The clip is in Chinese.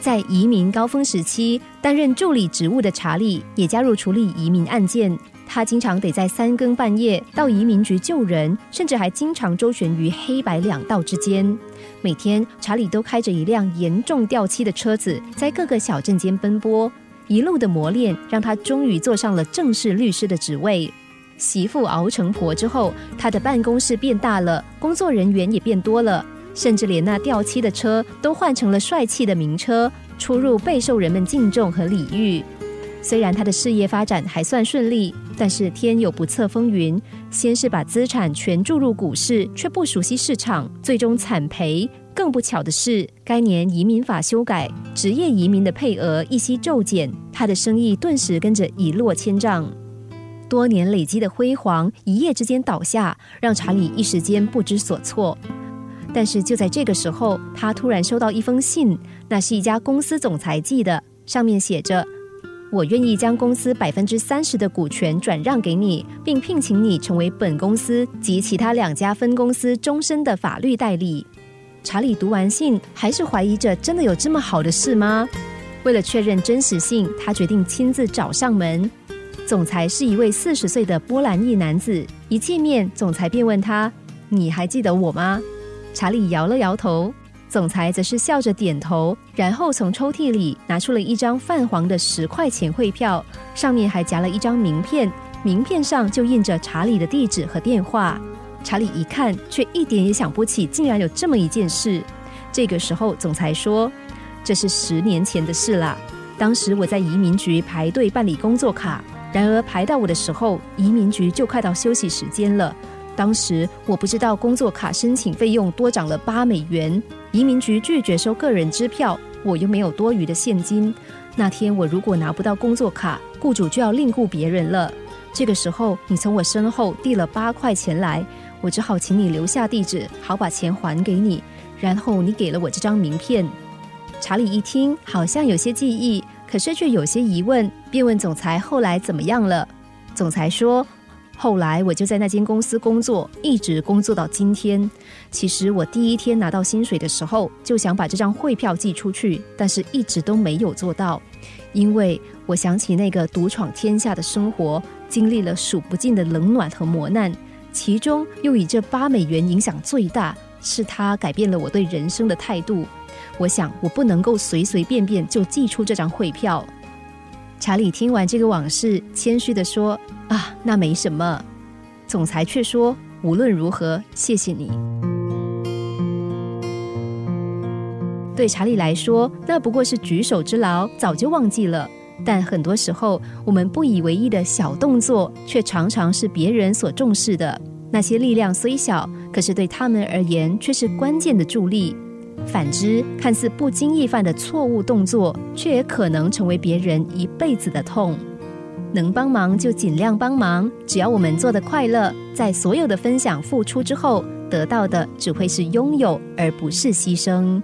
在移民高峰时期担任助理职务的查理，也加入处理移民案件。他经常得在三更半夜到移民局救人，甚至还经常周旋于黑白两道之间。每天，查理都开着一辆严重掉漆的车子，在各个小镇间奔波。一路的磨练，让他终于坐上了正式律师的职位。媳妇熬成婆之后，他的办公室变大了，工作人员也变多了。甚至连那掉漆的车都换成了帅气的名车，出入备受人们敬重和礼遇。虽然他的事业发展还算顺利，但是天有不测风云。先是把资产全注入股市，却不熟悉市场，最终惨赔。更不巧的是，该年移民法修改，职业移民的配额一夕骤减，他的生意顿时跟着一落千丈。多年累积的辉煌一夜之间倒下，让查理一时间不知所措。但是就在这个时候，他突然收到一封信，那是一家公司总裁寄的，上面写着：“我愿意将公司百分之三十的股权转让给你，并聘请你成为本公司及其他两家分公司终身的法律代理。”查理读完信，还是怀疑着真的有这么好的事吗？为了确认真实性，他决定亲自找上门。总裁是一位四十岁的波兰裔男子，一见面，总裁便问他：“你还记得我吗？”查理摇了摇头，总裁则是笑着点头，然后从抽屉里拿出了一张泛黄的十块钱汇票，上面还夹了一张名片，名片上就印着查理的地址和电话。查理一看，却一点也想不起，竟然有这么一件事。这个时候，总裁说：“这是十年前的事啦，当时我在移民局排队办理工作卡，然而排到我的时候，移民局就快到休息时间了。”当时我不知道工作卡申请费用多涨了八美元，移民局拒绝收个人支票，我又没有多余的现金。那天我如果拿不到工作卡，雇主就要另雇别人了。这个时候你从我身后递了八块钱来，我只好请你留下地址，好把钱还给你。然后你给了我这张名片。查理一听，好像有些记忆，可是却有些疑问，便问总裁后来怎么样了。总裁说。后来我就在那间公司工作，一直工作到今天。其实我第一天拿到薪水的时候，就想把这张汇票寄出去，但是一直都没有做到，因为我想起那个独闯天下的生活，经历了数不尽的冷暖和磨难，其中又以这八美元影响最大，是它改变了我对人生的态度。我想我不能够随随便便就寄出这张汇票。查理听完这个往事，谦虚的说：“啊，那没什么。”总裁却说：“无论如何，谢谢你。”对查理来说，那不过是举手之劳，早就忘记了。但很多时候，我们不以为意的小动作，却常常是别人所重视的。那些力量虽小，可是对他们而言，却是关键的助力。反之，看似不经意犯的错误动作，却也可能成为别人一辈子的痛。能帮忙就尽量帮忙，只要我们做的快乐，在所有的分享付出之后，得到的只会是拥有，而不是牺牲。